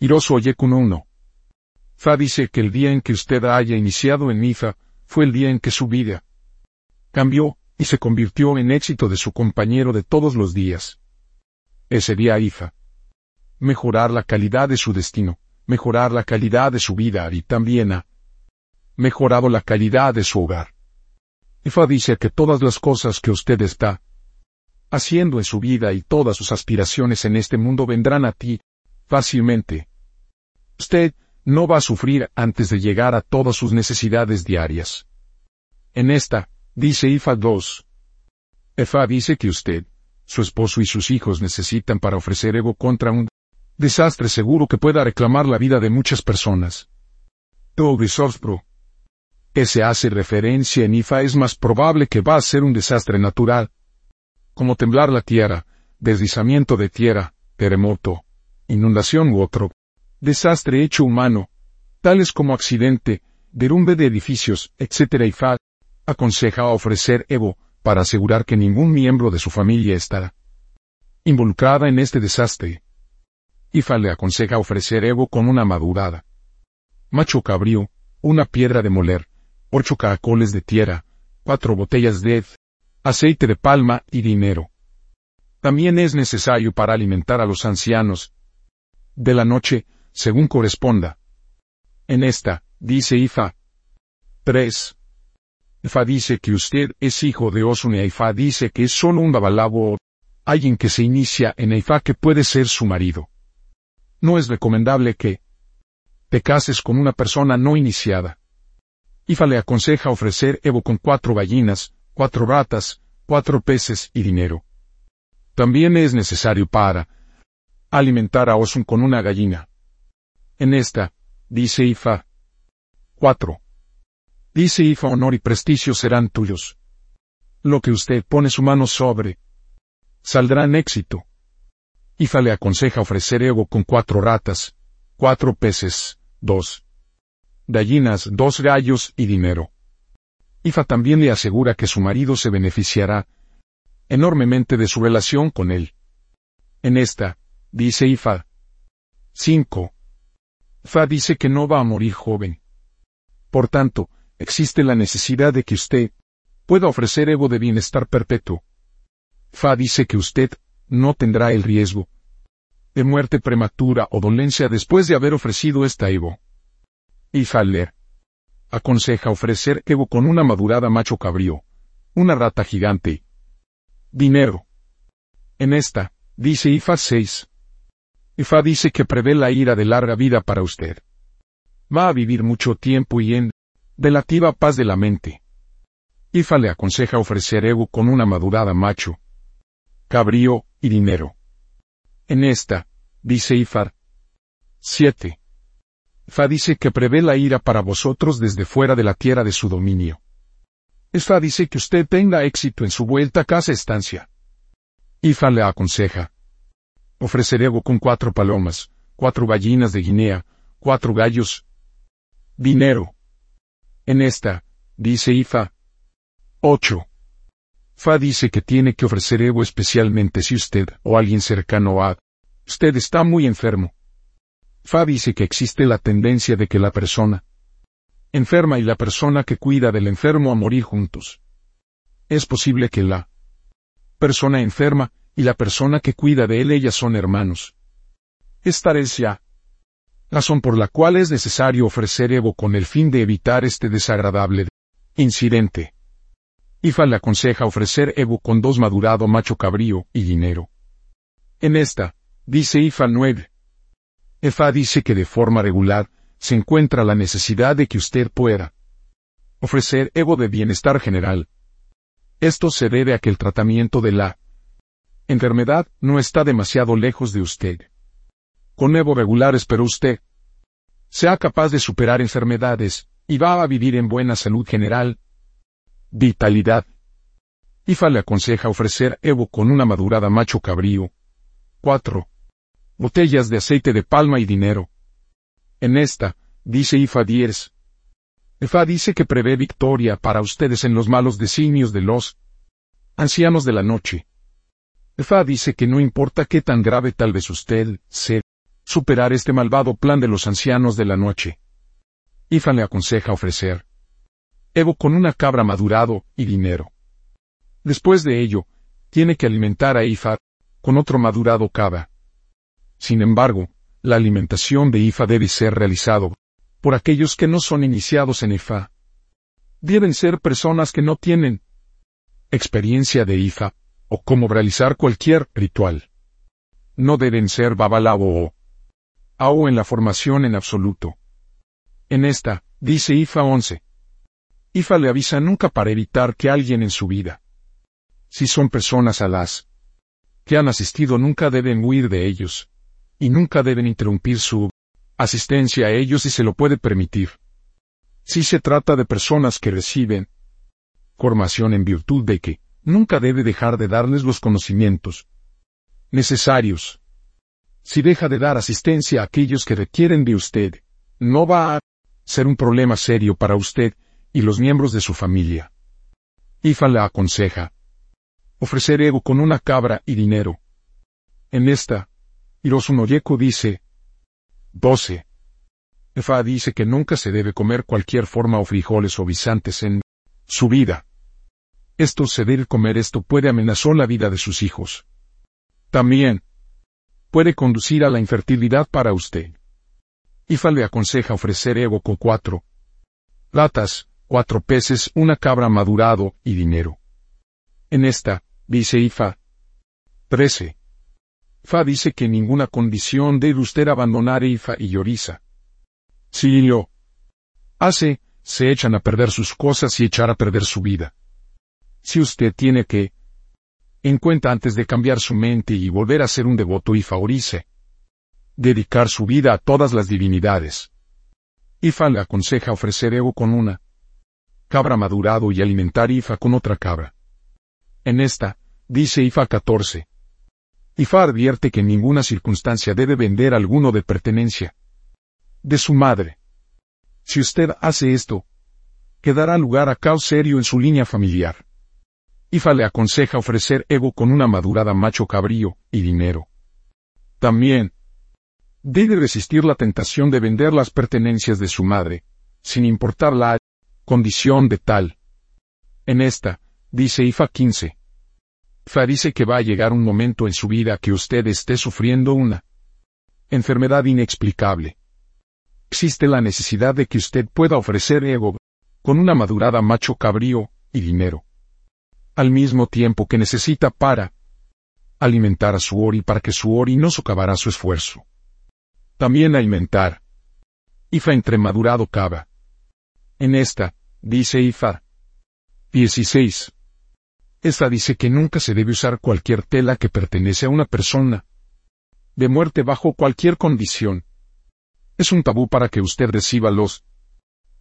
Hiroso Oyekun 1. Fa dice que el día en que usted haya iniciado en Ifa, fue el día en que su vida cambió, y se convirtió en éxito de su compañero de todos los días. Ese día Ifa. Mejorar la calidad de su destino, mejorar la calidad de su vida y también ha mejorado la calidad de su hogar. Ifa dice que todas las cosas que usted está haciendo en su vida y todas sus aspiraciones en este mundo vendrán a ti, fácilmente. Usted no va a sufrir antes de llegar a todas sus necesidades diarias. En esta, dice IFA 2. EFA dice que usted, su esposo y sus hijos necesitan para ofrecer ego contra un desastre seguro que pueda reclamar la vida de muchas personas. Todo Pro. Que se hace referencia en IFA es más probable que va a ser un desastre natural, como temblar la tierra, deslizamiento de tierra, terremoto, inundación u otro desastre hecho humano, tales como accidente, derrumbe de edificios, etc. y FA aconseja ofrecer Evo para asegurar que ningún miembro de su familia estará involucrada en este desastre. IFA le aconseja ofrecer Evo con una madurada. Macho cabrío, una piedra de moler, ocho caracoles de tierra, cuatro botellas de aceite de palma y dinero. También es necesario para alimentar a los ancianos. De la noche, según corresponda. En esta, dice Ifa. 3. Ifa dice que usted es hijo de Osun y Ifa dice que es solo un babalabo o alguien que se inicia en Ifa que puede ser su marido. No es recomendable que te cases con una persona no iniciada. Ifa le aconseja ofrecer Evo con cuatro gallinas, cuatro ratas, cuatro peces y dinero. También es necesario para alimentar a Osun con una gallina. En esta, dice Ifa. 4. Dice Ifa honor y prestigio serán tuyos. Lo que usted pone su mano sobre, saldrá en éxito. Ifa le aconseja ofrecer ego con cuatro ratas, cuatro peces, dos gallinas, dos gallos y dinero. Ifa también le asegura que su marido se beneficiará enormemente de su relación con él. En esta, dice Ifa. 5. Fa dice que no va a morir joven. Por tanto, existe la necesidad de que usted pueda ofrecer ego de bienestar perpetuo. Fa dice que usted no tendrá el riesgo de muerte prematura o dolencia después de haber ofrecido esta ego. Y Faller aconseja ofrecer ego con una madurada macho cabrío, una rata gigante. Dinero. En esta, dice IFA 6. IFA dice que prevé la ira de larga vida para usted. Va a vivir mucho tiempo y en relativa paz de la mente. IFA le aconseja ofrecer ego con una madurada macho, cabrío y dinero. En esta, dice IFA 7. Fa dice que prevé la ira para vosotros desde fuera de la tierra de su dominio. Fa dice que usted tenga éxito en su vuelta a casa estancia. Ifa le aconseja. Ofreceré con cuatro palomas, cuatro gallinas de Guinea, cuatro gallos. Dinero. En esta, dice Ifa. 8. Fa dice que tiene que ofrecer ego especialmente si usted o alguien cercano a usted está muy enfermo. Fa dice que existe la tendencia de que la persona enferma y la persona que cuida del enfermo a morir juntos. Es posible que la persona enferma y la persona que cuida de él ellas son hermanos. Esta es ya razón por la cual es necesario ofrecer Evo con el fin de evitar este desagradable incidente. Ifa le aconseja ofrecer Evo con dos madurado macho cabrío y dinero. En esta, dice Ifa 9, EFA dice que de forma regular, se encuentra la necesidad de que usted pueda ofrecer ego de bienestar general. Esto se debe a que el tratamiento de la enfermedad no está demasiado lejos de usted. Con Evo regular espero usted sea capaz de superar enfermedades y va a vivir en buena salud general. Vitalidad. IFA le aconseja ofrecer Evo con una madurada macho cabrío. 4 botellas de aceite de palma y dinero. En esta, dice Ifa Diers. Ifa dice que prevé victoria para ustedes en los malos designios de los ancianos de la noche. Ifa dice que no importa qué tan grave tal vez usted se superar este malvado plan de los ancianos de la noche. Ifa le aconseja ofrecer Evo con una cabra madurado y dinero. Después de ello, tiene que alimentar a Ifa con otro madurado cabra. Sin embargo, la alimentación de Ifa debe ser realizado por aquellos que no son iniciados en Ifa. Deben ser personas que no tienen experiencia de Ifa o cómo realizar cualquier ritual. No deben ser babalao o AO en la formación en absoluto. En esta, dice IFA 11. IFA le avisa nunca para evitar que alguien en su vida. Si son personas a las que han asistido nunca deben huir de ellos, y nunca deben interrumpir su asistencia a ellos si se lo puede permitir. Si se trata de personas que reciben formación en virtud de que nunca debe dejar de darles los conocimientos necesarios. Si deja de dar asistencia a aquellos que requieren de usted, no va a ser un problema serio para usted y los miembros de su familia. Ifa le aconseja ofrecer ego con una cabra y dinero. En esta, Hirosu dice 12. Ifa dice que nunca se debe comer cualquier forma o frijoles o guisantes en su vida. Esto ceder comer esto puede amenazar la vida de sus hijos. También puede conducir a la infertilidad para usted. Ifa le aconseja ofrecer ego con cuatro latas, cuatro peces, una cabra madurado y dinero. En esta, dice Ifa. 13. Fa dice que en ninguna condición debe usted abandonar Ifa y Yorisa. Si lo hace, se echan a perder sus cosas y echar a perder su vida si usted tiene que en cuenta antes de cambiar su mente y volver a ser un devoto y favorice dedicar su vida a todas las divinidades. Ifa le aconseja ofrecer ego con una cabra madurado y alimentar Ifa con otra cabra. En esta, dice Ifa 14. Ifa advierte que en ninguna circunstancia debe vender alguno de pertenencia de su madre. Si usted hace esto, quedará lugar a caos serio en su línea familiar. Ifa le aconseja ofrecer ego con una madurada macho cabrío y dinero. También, debe resistir la tentación de vender las pertenencias de su madre, sin importar la condición de tal. En esta, dice Ifa 15. Ifa dice que va a llegar un momento en su vida que usted esté sufriendo una enfermedad inexplicable. Existe la necesidad de que usted pueda ofrecer ego con una madurada macho cabrío y dinero al mismo tiempo que necesita para alimentar a su ori para que su ori no socavará su esfuerzo. También alimentar. Ifa entre madurado cava. En esta, dice Ifa. 16. Esta dice que nunca se debe usar cualquier tela que pertenece a una persona de muerte bajo cualquier condición. Es un tabú para que usted reciba los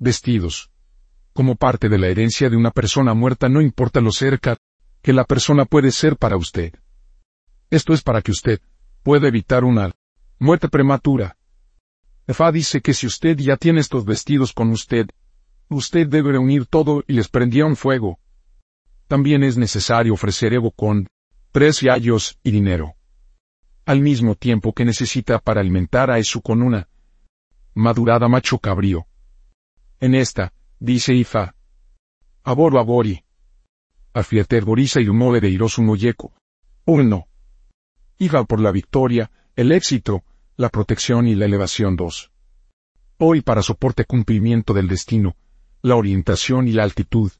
vestidos, como parte de la herencia de una persona muerta no importa lo cerca que la persona puede ser para usted. Esto es para que usted pueda evitar una muerte prematura. Efa dice que si usted ya tiene estos vestidos con usted, usted debe reunir todo y les prendía un fuego. También es necesario ofrecer ego con tres yayos y dinero. Al mismo tiempo que necesita para alimentar a eso con una madurada macho cabrío. En esta, dice Ifa. Aboro abori. Afieter gorisa y umore de Hirosu no Yeko. 1. Ifa por la victoria, el éxito, la protección y la elevación 2. Hoy para soporte cumplimiento del destino, la orientación y la altitud.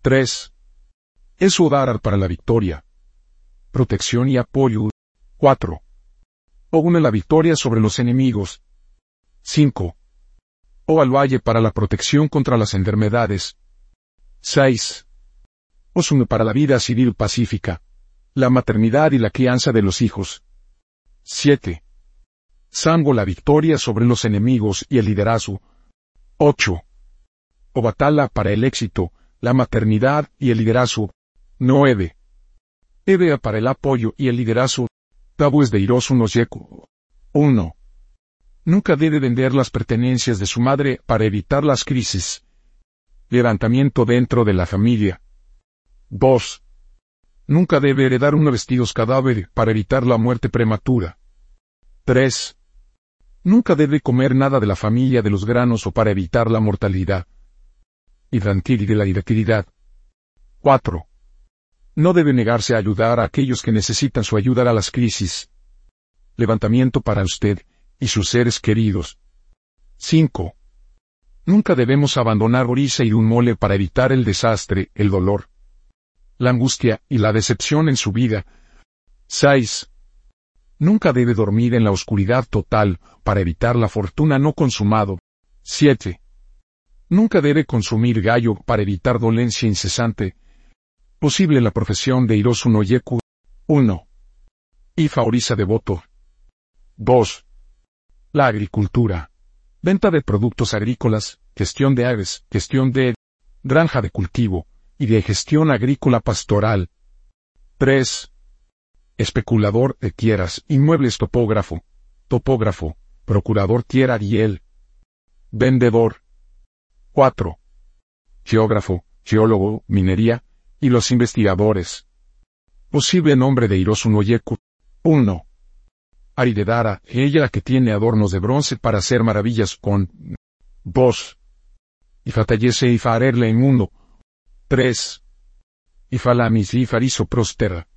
3. Es para la victoria. Protección y apoyo. 4. O une la victoria sobre los enemigos. 5 o al valle para la protección contra las enfermedades. 6. Osume para la vida civil pacífica, la maternidad y la crianza de los hijos. 7. Sango la victoria sobre los enemigos y el liderazgo. 8. Obatala para el éxito, la maternidad y el liderazgo. 9. Ebea para el apoyo y el liderazgo. Tabúes de Hirosu no 1. Nunca debe vender las pertenencias de su madre para evitar las crisis. Levantamiento dentro de la familia. 2. Nunca debe heredar unos vestidos cadáver para evitar la muerte prematura. 3. Nunca debe comer nada de la familia de los granos o para evitar la mortalidad. Y de la irritabilidad. 4. No debe negarse a ayudar a aquellos que necesitan su ayuda a las crisis. Levantamiento para usted y sus seres queridos. 5. Nunca debemos abandonar Orisa y un mole para evitar el desastre, el dolor, la angustia y la decepción en su vida. 6. Nunca debe dormir en la oscuridad total para evitar la fortuna no consumado. 7. Nunca debe consumir gallo para evitar dolencia incesante. Posible la profesión de Hirosu no Yeku. 1. Ifa Orisa devoto. 2. La agricultura. Venta de productos agrícolas, gestión de aves, gestión de granja de cultivo y de gestión agrícola pastoral. 3. Especulador de tierras, inmuebles topógrafo, topógrafo, procurador tierra y el vendedor. 4. Geógrafo, geólogo, minería, y los investigadores. Posible nombre de Hirosu no Yeku. 1. Aridedara, ella la que tiene adornos de bronce para hacer maravillas con 2. Y fatallece y farerle en mundo. 3. Y falamis y fariso prostera.